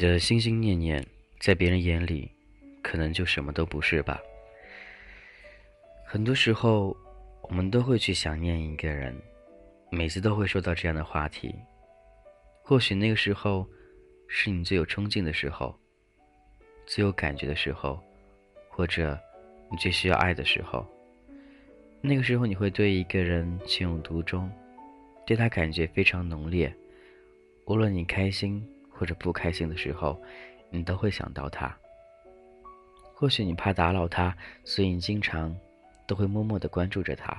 你的心心念念，在别人眼里，可能就什么都不是吧。很多时候，我们都会去想念一个人，每次都会说到这样的话题。或许那个时候，是你最有冲劲的时候，最有感觉的时候，或者你最需要爱的时候。那个时候，你会对一个人情有独钟，对他感觉非常浓烈。无论你开心或者不开心的时候，你都会想到他。或许你怕打扰他，所以你经常都会默默的关注着他。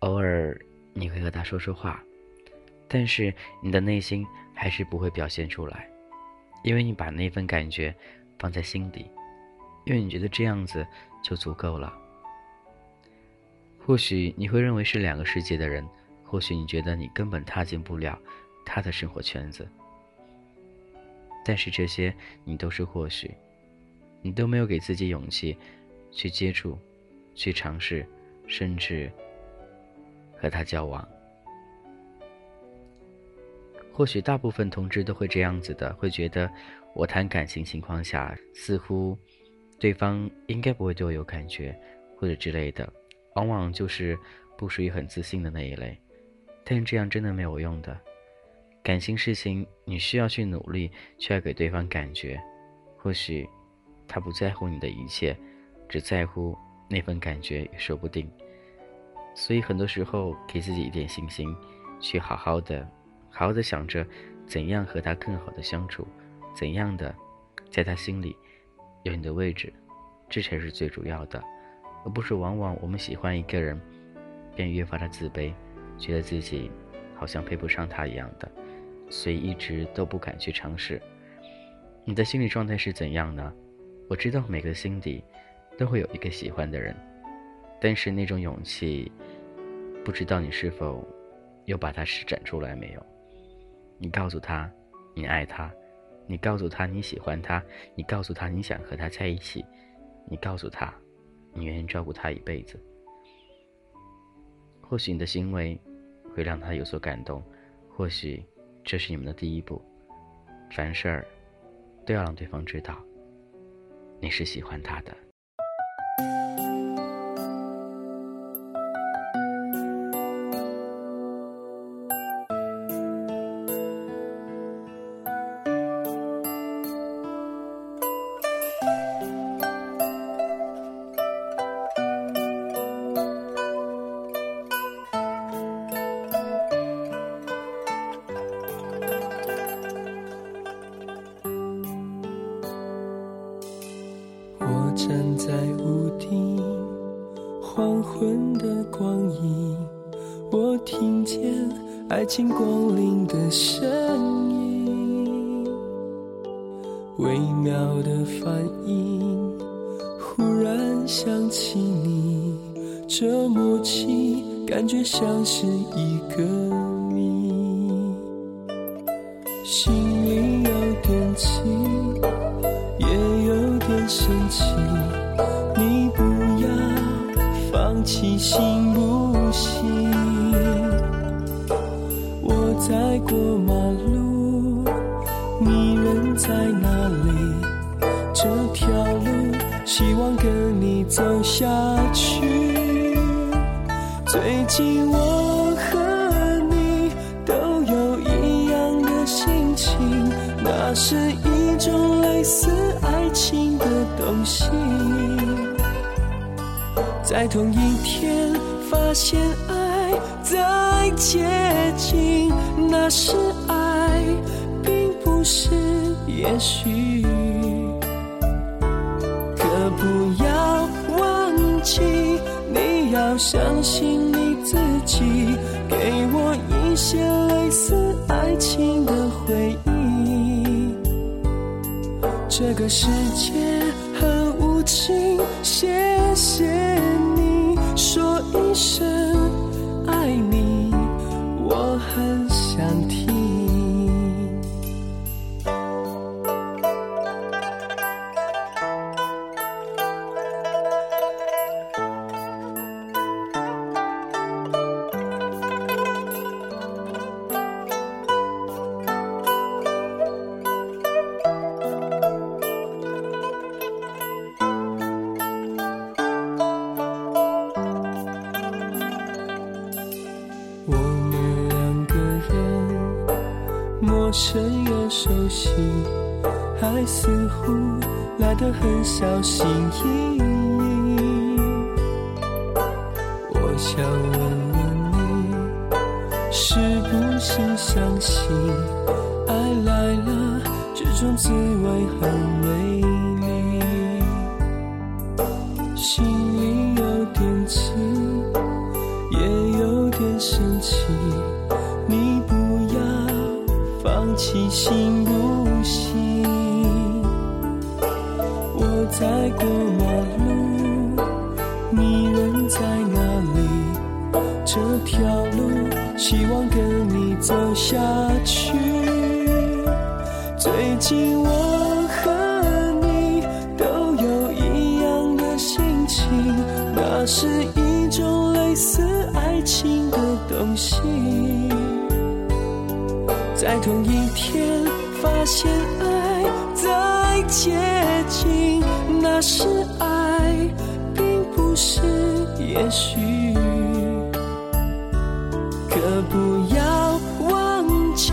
偶尔你会和他说说话。但是你的内心还是不会表现出来，因为你把那份感觉放在心底，因为你觉得这样子就足够了。或许你会认为是两个世界的人，或许你觉得你根本踏进不了他的生活圈子，但是这些你都是或许，你都没有给自己勇气去接触、去尝试，甚至和他交往。或许大部分同志都会这样子的，会觉得我谈感情情况下，似乎对方应该不会对我有感觉，或者之类的，往往就是不属于很自信的那一类。但这样真的没有用的，感情事情你需要去努力，去要给对方感觉。或许他不在乎你的一切，只在乎那份感觉也说不定。所以很多时候给自己一点信心，去好好的。好好的想着，怎样和他更好的相处，怎样的，在他心里有你的位置，这才是最主要的，而不是往往我们喜欢一个人，便越发的自卑，觉得自己好像配不上他一样的，所以一直都不敢去尝试。你的心理状态是怎样呢？我知道每个心底都会有一个喜欢的人，但是那种勇气，不知道你是否又把它施展出来没有？你告诉他，你爱他；你告诉他你喜欢他；你告诉他你想和他在一起；你告诉他，你愿意照顾他一辈子。或许你的行为会让他有所感动，或许这是你们的第一步。凡事儿都要让对方知道，你是喜欢他的。微妙的反应，忽然想起你，这默契感觉像是一个谜，心里有点急。也有点生气，你不要放弃心，走下去。最近我和你都有一样的心情，那是一种类似爱情的。东西，在同一天发现爱在接近，那是爱，并不是也许。可不要，要相信你自己，给我一些类似爱情的回忆。这个世界。很无情，谢谢你说一声这种滋味很美丽，心里有点急，也有点生气。你不要放弃，行不行？我在过马路，你人在哪里？这条路希望跟你走下的东西。在同一天发现爱在接近，那是爱，并不是也许。可不要忘记，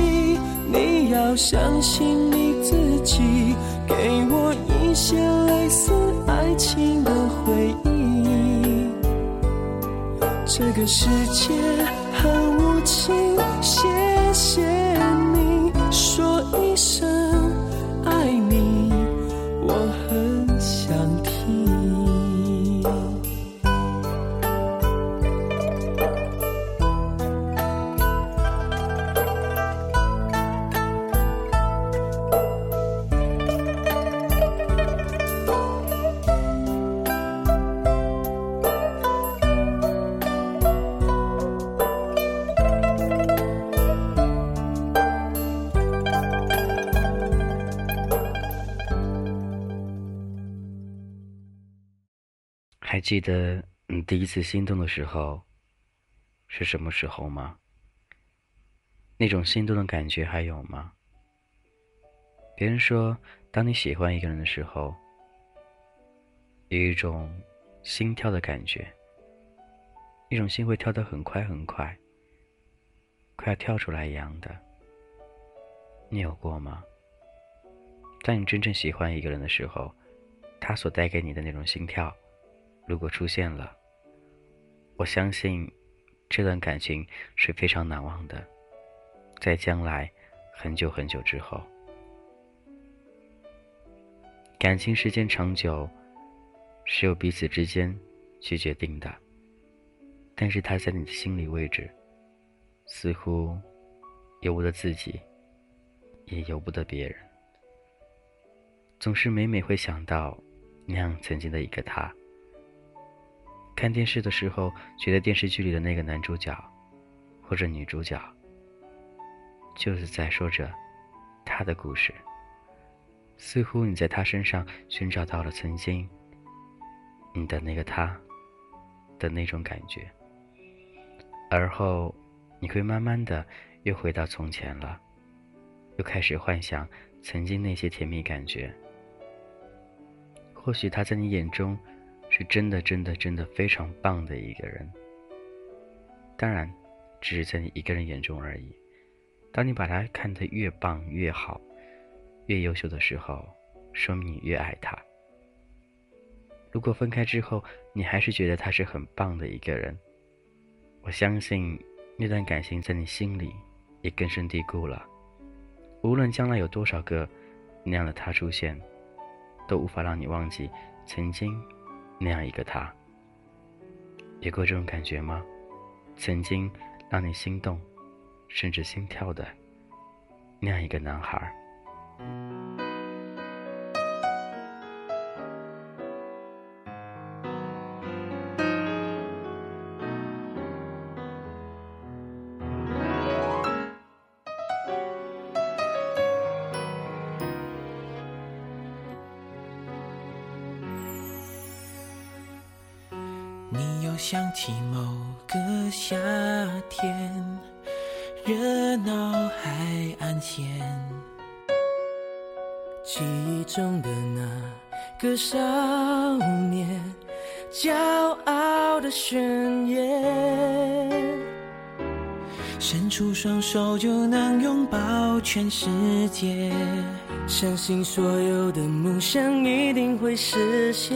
你要相信你自己，给我一些类似爱情的回忆。这个世界很无情，谢谢你说一声记得你第一次心动的时候是什么时候吗？那种心动的感觉还有吗？别人说，当你喜欢一个人的时候，有一种心跳的感觉，一种心会跳得很快很快，快要跳出来一样的。你有过吗？当你真正喜欢一个人的时候，他所带给你的那种心跳。如果出现了，我相信这段感情是非常难忘的，在将来很久很久之后，感情时间长久是由彼此之间去决定的，但是他在你的心里位置，似乎由不得自己，也由不得别人，总是每每会想到那样曾经的一个他。看电视的时候，觉得电视剧里的那个男主角，或者女主角，就是在说着他的故事。似乎你在他身上寻找到了曾经你的那个他的那种感觉，而后你会慢慢的又回到从前了，又开始幻想曾经那些甜蜜感觉。或许他在你眼中。是真的，真的，真的非常棒的一个人。当然，只是在你一个人眼中而已。当你把他看得越棒、越好、越优秀的时候，说明你越爱他。如果分开之后，你还是觉得他是很棒的一个人，我相信那段感情在你心里也根深蒂固了。无论将来有多少个那样的他出现，都无法让你忘记曾经。那样一个他，有过这种感觉吗？曾经让你心动，甚至心跳的那样一个男孩。个少年，骄傲的宣言，伸出双手就能拥抱全世界。相信所有的梦想一定会实现，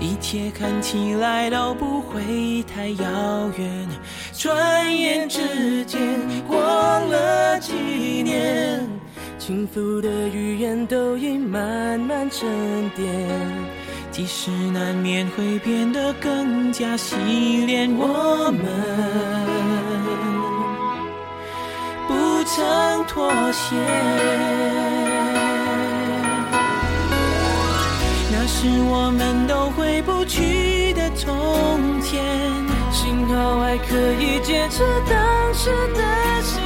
一切看起来都不会太遥远。转眼之间过了几年，轻浮的语言都已慢慢沉淀，即使难免会变得更加洗练，我们不曾妥协。那是我们都回不去的从前，幸好还可以坚持当时的信。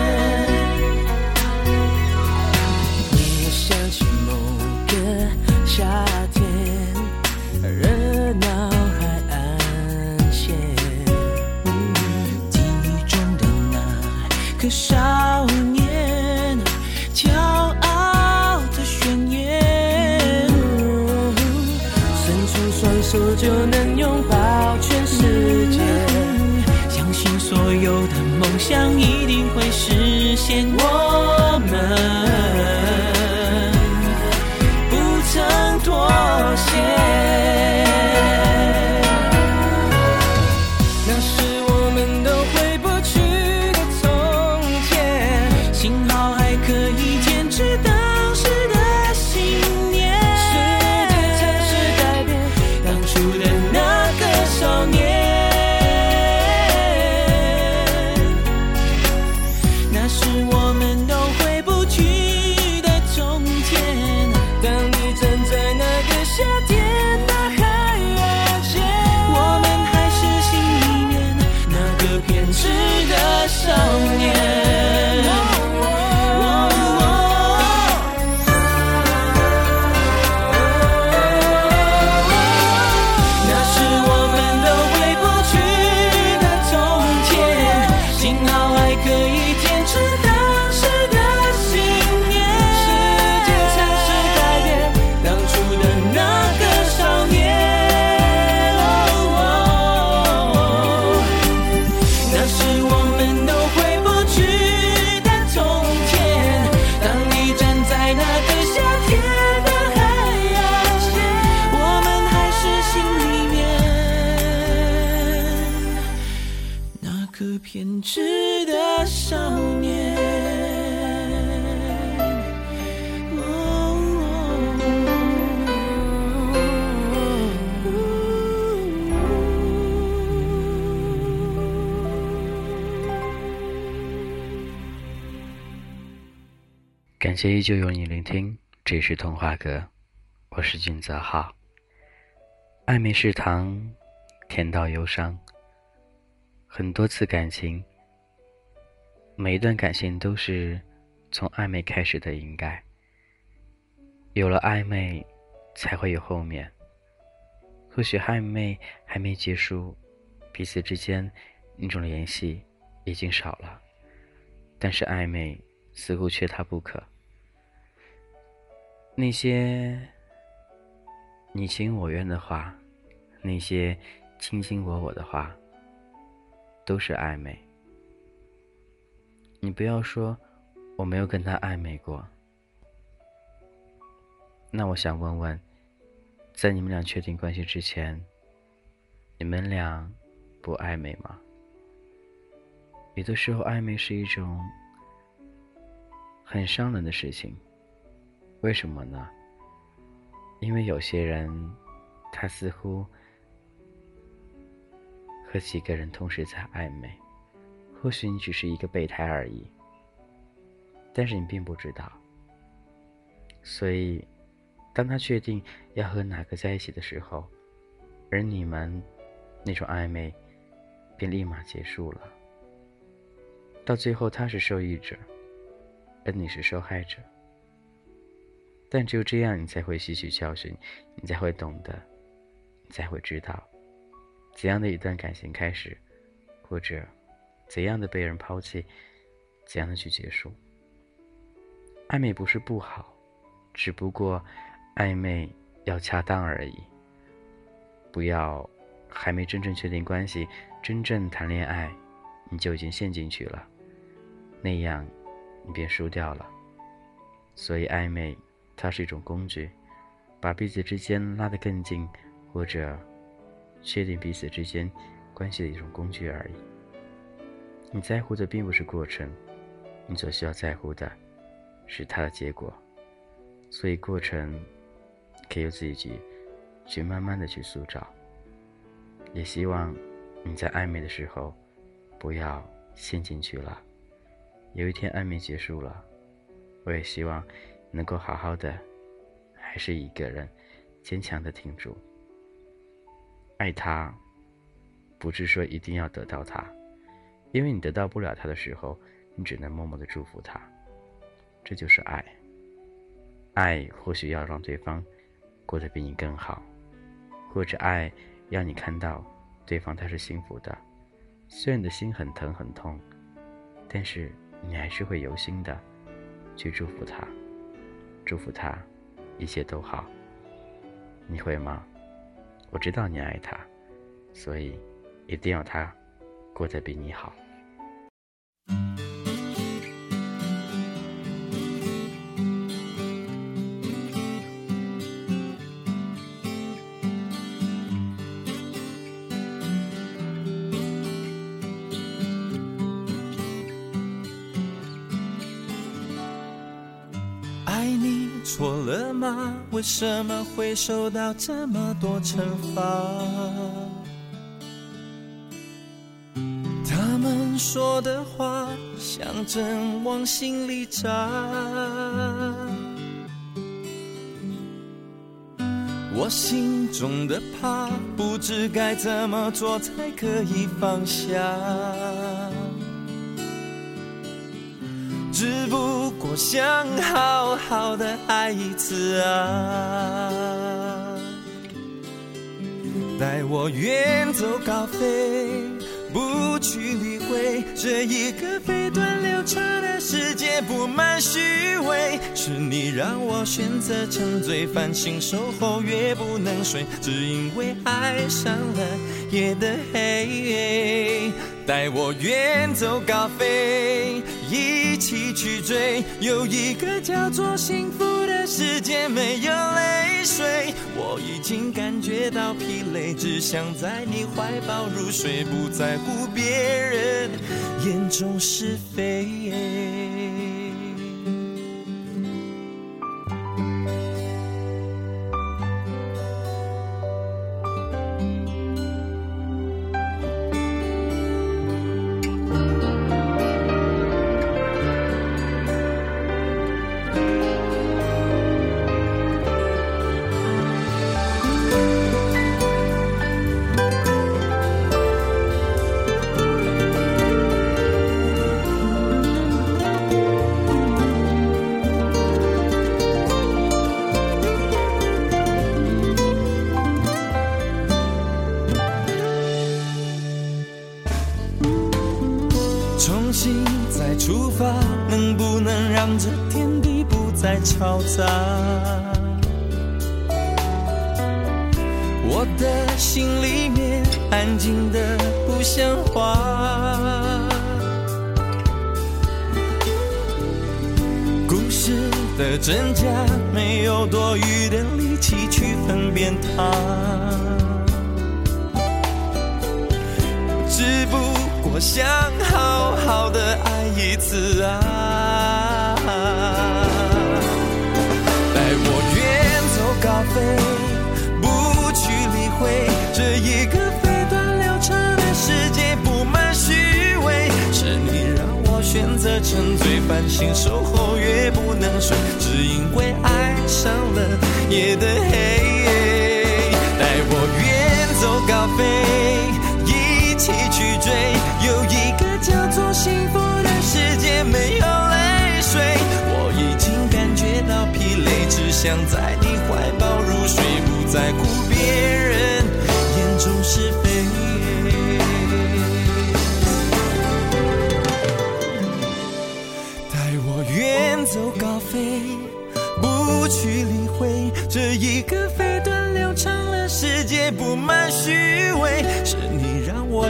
夏天，热闹海岸线，记忆中的那个少年，骄傲的宣言，伸出双手就能拥抱全世界，相信所有的梦想一定会实现。我们感谢依旧有你聆听，这是童话阁，我是俊泽浩。暧昧是糖，甜到忧伤。很多次感情，每一段感情都是从暧昧开始的，应该有了暧昧，才会有后面。或许暧昧还没结束，彼此之间那种联系已经少了，但是暧昧似乎缺它不可。那些你情我愿的话，那些卿卿我我的话，都是暧昧。你不要说我没有跟他暧昧过。那我想问问，在你们俩确定关系之前，你们俩不暧昧吗？有的时候，暧昧是一种很伤人的事情。为什么呢？因为有些人，他似乎和几个人同时在暧昧，或许你只是一个备胎而已，但是你并不知道。所以，当他确定要和哪个在一起的时候，而你们那种暧昧便立马结束了。到最后，他是受益者，而你是受害者。但只有这样，你才会吸取教训，你才会懂得，你才会知道，怎样的一段感情开始，或者怎样的被人抛弃，怎样的去结束。暧昧不是不好，只不过暧昧要恰当而已。不要还没真正确定关系，真正谈恋爱，你就已经陷进去了，那样你便输掉了。所以暧昧。它是一种工具，把彼此之间拉得更近，或者确定彼此之间关系的一种工具而已。你在乎的并不是过程，你所需要在乎的是它的结果。所以过程可以由自己去慢慢的去塑造。也希望你在暧昧的时候不要陷进去了。有一天暧昧结束了，我也希望。能够好好的，还是一个人坚强的挺住。爱他，不是说一定要得到他，因为你得到不了他的时候，你只能默默的祝福他。这就是爱。爱或许要让对方过得比你更好，或者爱让你看到对方他是幸福的。虽然你的心很疼很痛，但是你还是会由心的去祝福他。祝福他，一切都好。你会吗？我知道你爱他，所以一定要他过得比你好。错了吗？为什么会受到这么多惩罚？他们说的话像针往心里扎，我心中的怕，不知该怎么做才可以放下。想好好的爱一次啊，带我远走高飞，不去理会这一个飞短流长的世界布满虚伪。是你让我选择沉醉，繁星守候越不能睡，只因为爱上了夜的黑。带我远走高飞，一起去追。有一个叫做幸福的世界，没有泪水。我已经感觉到疲累，只想在你怀抱入睡，不在乎别人眼中是非。让这天地不再嘈杂？我的心里面安静的不像话。故事的真假，没有多余的力气去分辨它。只不过想好好的爱一次啊！带我远走高飞，不去理会这一个飞短流长的世界布满虚伪。是你让我选择沉醉，反省守候越不能睡，只因为爱上了夜的黑。带我远走高飞。一起去追，有一个叫做幸福的世界，没有想在你怀抱入睡，不在乎别人。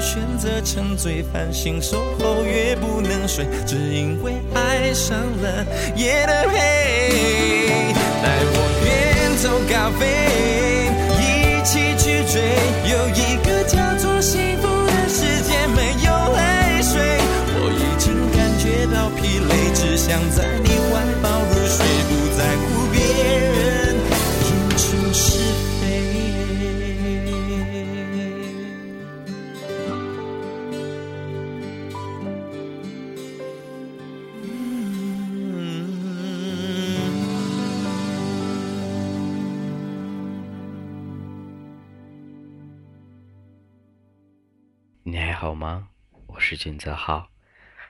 选择沉醉，繁星守候越不能睡，只因为爱上了夜的黑。带我远走高飞，一起去追，有一个叫做幸福的世界，没有泪水。我已经感觉到疲累，只想在你怀抱入睡，不在乎是君泽浩，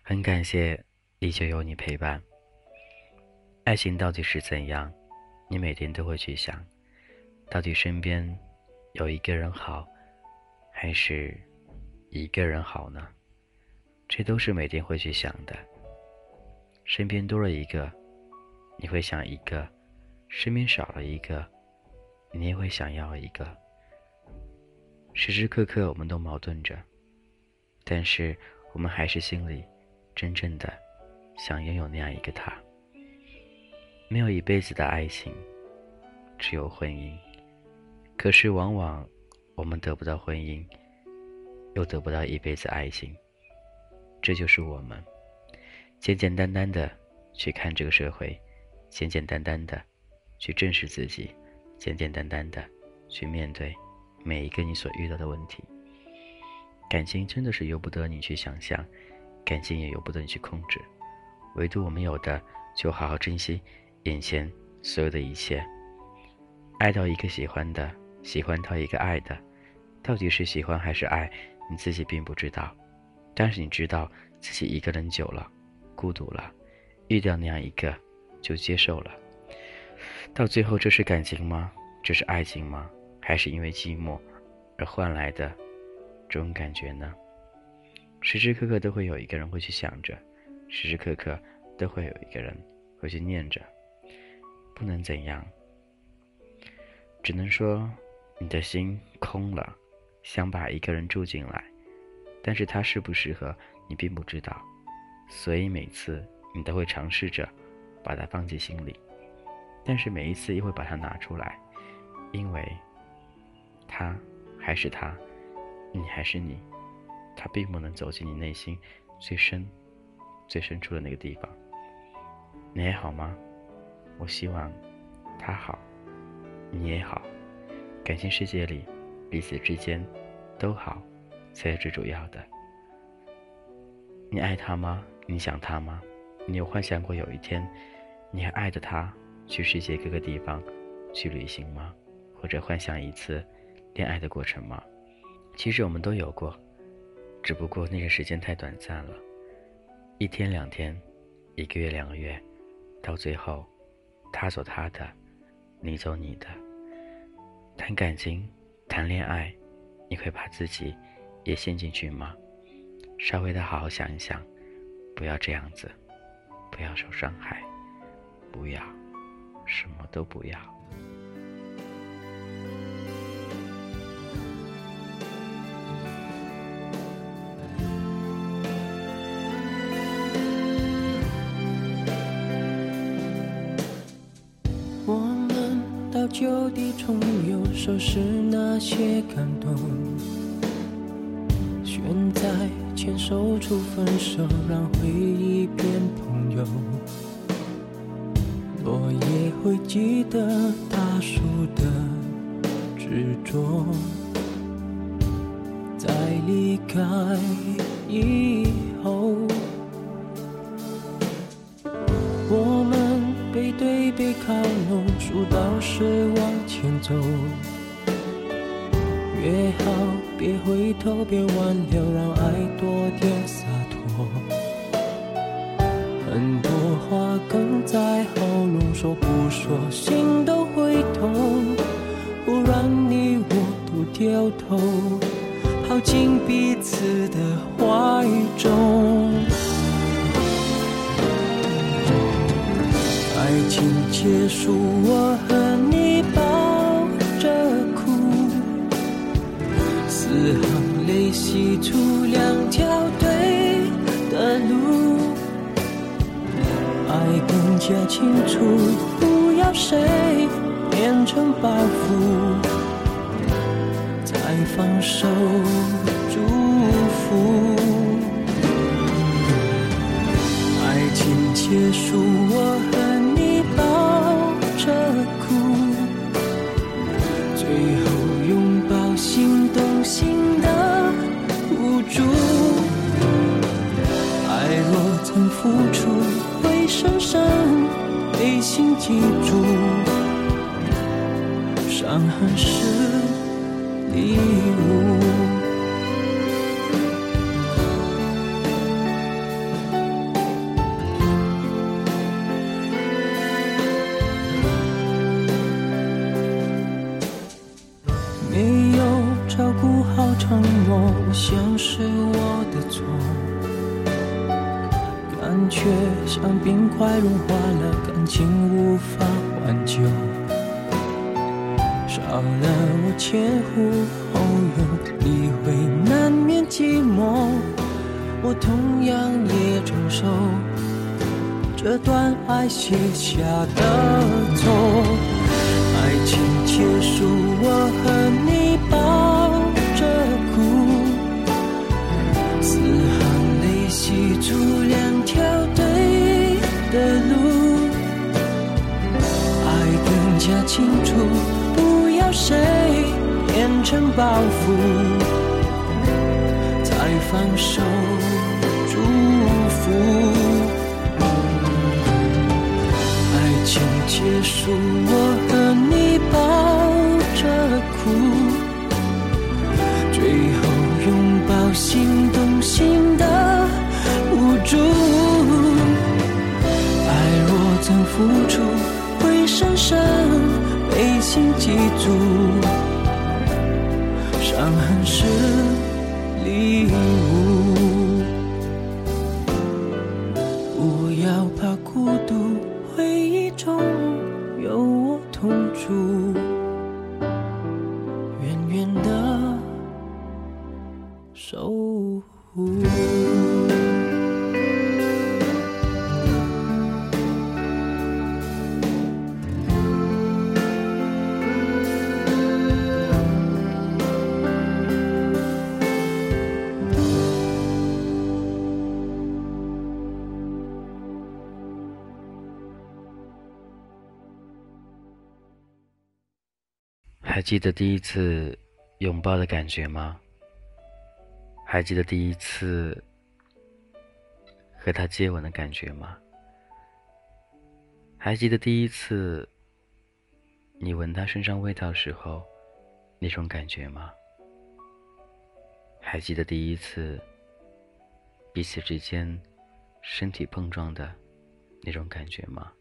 很感谢依旧有你陪伴。爱情到底是怎样？你每天都会去想，到底身边有一个人好，还是一个人好呢？这都是每天会去想的。身边多了一个，你会想一个；身边少了一个，你也会想要一个。时时刻刻我们都矛盾着。但是我们还是心里真正的想拥有那样一个他。没有一辈子的爱情，只有婚姻。可是往往我们得不到婚姻，又得不到一辈子爱情。这就是我们简简单单的去看这个社会，简简单单的去正视自己，简简单单的去面对每一个你所遇到的问题。感情真的是由不得你去想象，感情也由不得你去控制，唯独我们有的就好好珍惜眼前所有的一切。爱到一个喜欢的，喜欢到一个爱的，到底是喜欢还是爱，你自己并不知道。但是你知道自己一个人久了，孤独了，遇到那样一个就接受了。到最后，这是感情吗？这是爱情吗？还是因为寂寞而换来的？这种感觉呢，时时刻刻都会有一个人会去想着，时时刻刻都会有一个人会去念着，不能怎样，只能说你的心空了，想把一个人住进来，但是他适不适合你并不知道，所以每次你都会尝试着把他放进心里，但是每一次又会把它拿出来，因为他还是他。你还是你，他并不能走进你内心最深、最深处的那个地方。你还好吗？我希望他好，你也好。感情世界里，彼此之间都好，才是最主要的。你爱他吗？你想他吗？你有幻想过有一天，你还爱着他去世界各个地方去旅行吗？或者幻想一次恋爱的过程吗？其实我们都有过，只不过那个时间太短暂了，一天两天，一个月两个月，到最后，他走他的，你走你的。谈感情，谈恋爱，你会把自己也陷进去吗？稍微的好好想一想，不要这样子，不要受伤害，不要，什么都不要。就地重游，收拾那些感动。选在牵手处分手，让回忆变朋友。落叶会记得大树的执着，在离开以后。我们背对背靠拢，到时往前走，越好别回头，别挽留，让爱多点洒脱。很多话哽在喉咙，说不说心都会痛。忽然你我都掉头，跑进彼此的怀中。结束，我和你抱着哭，四行泪洗出两条对的路，爱更加清楚，不要谁变成包袱。放手，祝福。爱情结束，我最后拥抱，心动心的无助。爱若曾付出，会深深被心记住。伤痕是。你清楚，不要。谁变成包袱，才放手祝福？爱情结束，我和你抱着哭，最后拥抱，心动心的无助。爱若曾付出，会深深。内心记住，伤痕是。还记得第一次拥抱的感觉吗？还记得第一次和他接吻的感觉吗？还记得第一次你闻他身上味道时候那种感觉吗？还记得第一次彼此之间身体碰撞的那种感觉吗？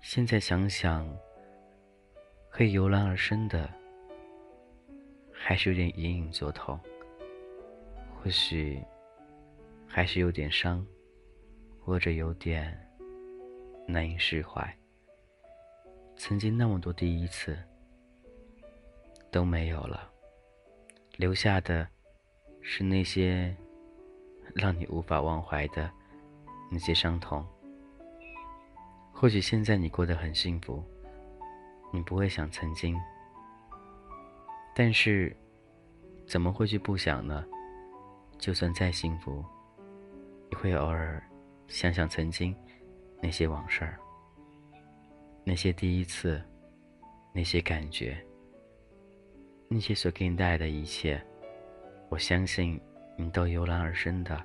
现在想想。会油然而生的，还是有点隐隐作痛，或许还是有点伤，或者有点难以释怀。曾经那么多第一次都没有了，留下的是那些让你无法忘怀的那些伤痛。或许现在你过得很幸福。你不会想曾经，但是怎么会去不想呢？就算再幸福，也会偶尔想想曾经那些往事儿，那些第一次，那些感觉，那些所给你带来的一切，我相信你都油然而生的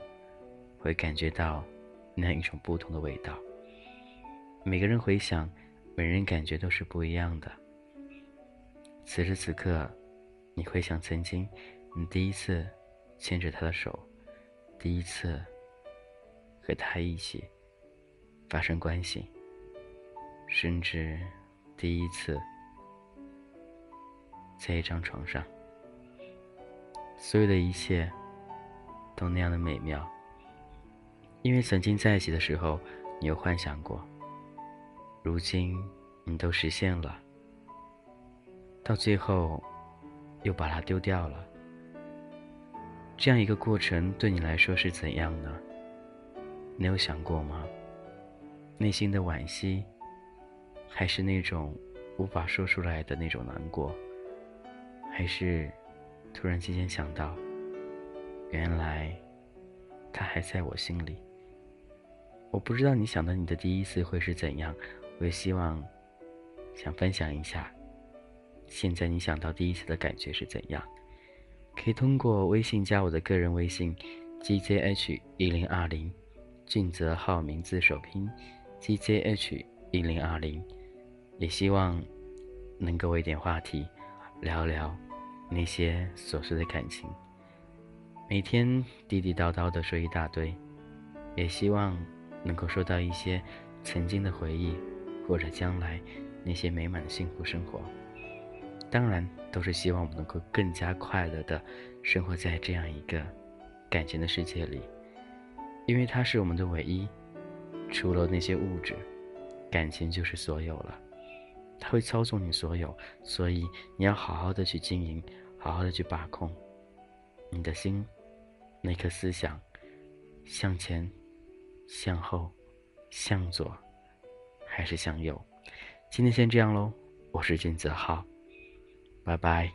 会感觉到那一种不同的味道。每个人回想。每人感觉都是不一样的。此时此刻，你会想曾经，你第一次牵着他的手，第一次和他一起发生关系，甚至第一次在一张床上。所有的一切都那样的美妙。因为曾经在一起的时候，你有幻想过，如今你都实现了，到最后又把它丢掉了。这样一个过程对你来说是怎样呢？你有想过吗？内心的惋惜，还是那种无法说出来的那种难过，还是突然之间想到，原来他还在我心里。我不知道你想到你的第一次会是怎样，我也希望想分享一下，现在你想到第一次的感觉是怎样？可以通过微信加我的个人微信：gzh 一零二零，俊泽号名字首拼：gzh 一零二零。也希望能给我一点话题，聊聊那些琐碎的感情。每天地地道道的说一大堆，也希望。能够收到一些曾经的回忆，或者将来那些美满的幸福生活，当然都是希望我们能够更加快乐的生活在这样一个感情的世界里，因为它是我们的唯一，除了那些物质，感情就是所有了，它会操纵你所有，所以你要好好的去经营，好好的去把控。你的心，那颗思想向前。向后，向左，还是向右？今天先这样喽，我是金泽浩，拜拜。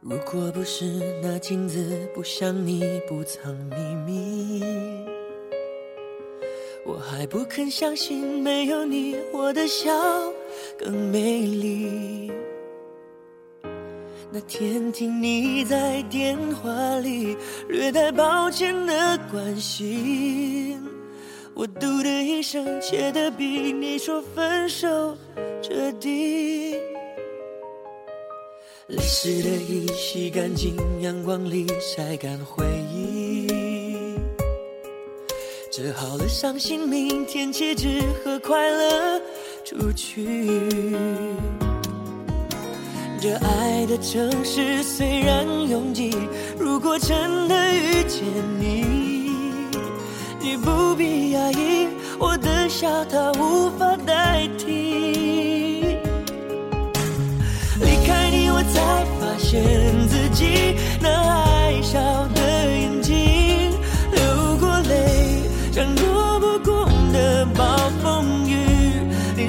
如果不是那镜子不像你不藏秘密。还不肯相信，没有你，我的笑更美丽。那天听你在电话里略带抱歉的关心，我嘟的一声，切的比你说分手彻底。泪湿的衣洗干净，阳光里晒干回忆。折好了伤心，明天起只和快乐出去。这爱的城市虽然拥挤，如果真的遇见你，你不必压抑，我的笑它无法代替。离开你，我才发现自己那爱笑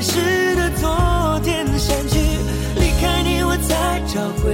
时的昨天删去，离开你我才找回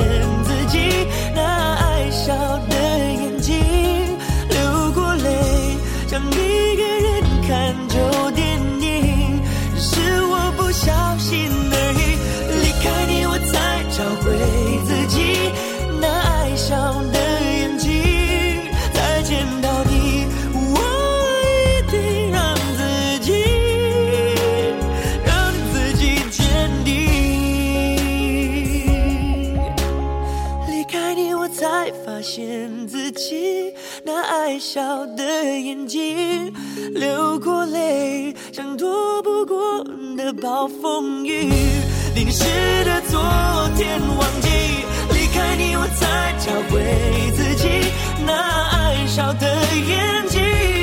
骗自己那爱笑的眼睛流过泪像一个人看那爱笑的眼睛，流过泪像躲不过的暴风雨，淋湿的昨天，忘记离开。你，我才找回自己那爱笑的眼睛。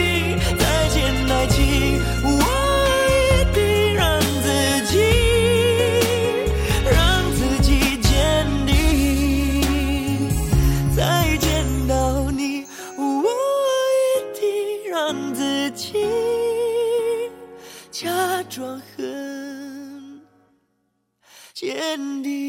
天地。